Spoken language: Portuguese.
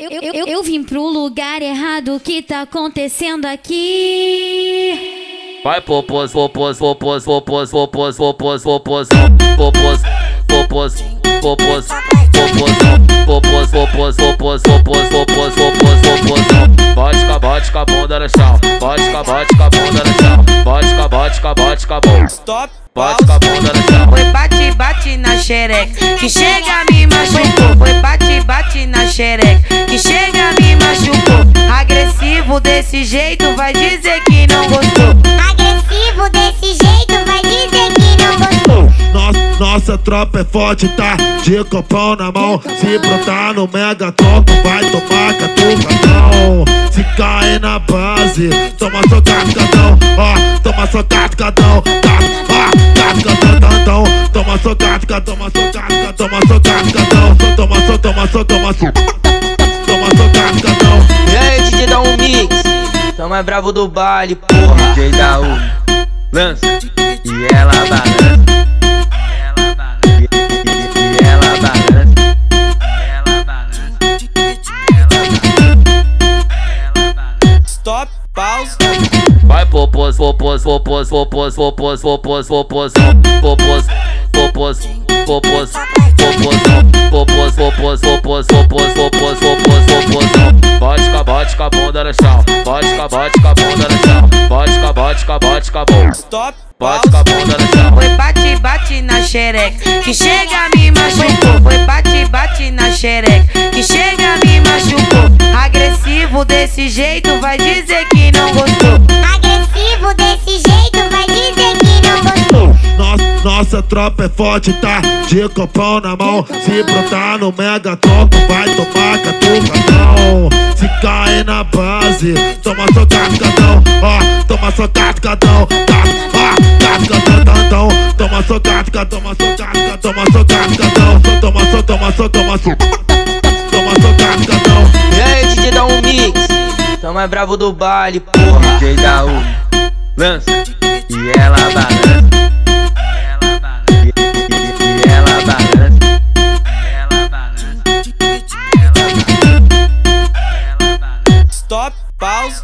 Eu, eu, eu, eu vim pro lugar errado, o que tá acontecendo aqui? Vai popos, popos, popos, popos, popos, popos, popos, popos, popos, popos, popos, popos, popos, popos, popos, popos, popos, popos, Bote com a bote com a bunda no chão, bote com a bote com a bunda no chão, bote com a bote com a bote com a bunda. Stop. Bote com a bunda no chão. Foi bate, bate na xereca, que chega me machucou. Foi bate, bate na xereca, Agressivo desse jeito, vai dizer que não gostou. Agressivo desse jeito, vai dizer que não gostou. Nossa, nossa tropa é forte, tá? De copão na mão. Se brotar no megaton, tu vai tomar catucadão. Se cair na base, toma só cascadão. Ó, toma só cascadão. Tá, ó, cascadão. Toma só casca, toma só casca, toma só cascadão. Toma só, toma só, toma só. Mais bravo do baile, porra. DJ da U lança e ela balança. E. Stop, pause. Vai popos, popos, popos, popos, popos, popos, popos, popos, popos, popos, popos, popos, popos, popos, popos, popos, popos, popos, Bote com a bote com a bunda no chão, bote com a bote com a bote com a bunda. Stop, Bote com a bunda no chão. Foi bate, bate na xereca, que chega me machucou. Foi bate, bate na xereca, que chega me machucou. Agressivo desse jeito, vai dizer que não gostou. Agressivo desse jeito, vai dizer que não gostou. Nossa, nossa tropa é forte, tá? De copão na mão. Se brotar no megaton, tu vai tomar catucadão. Cair na base, toma só cascadão. Ó, toma só cascadão. Ó, cascadão. Toma só casca, toma só casca, toma só cascadão. Toma só, toma só, toma só. Toma só cascadão. E aí, DJ dá um mix. Tão mais bravo do baile, porra. DJ da U lança e ela balança. up, pals.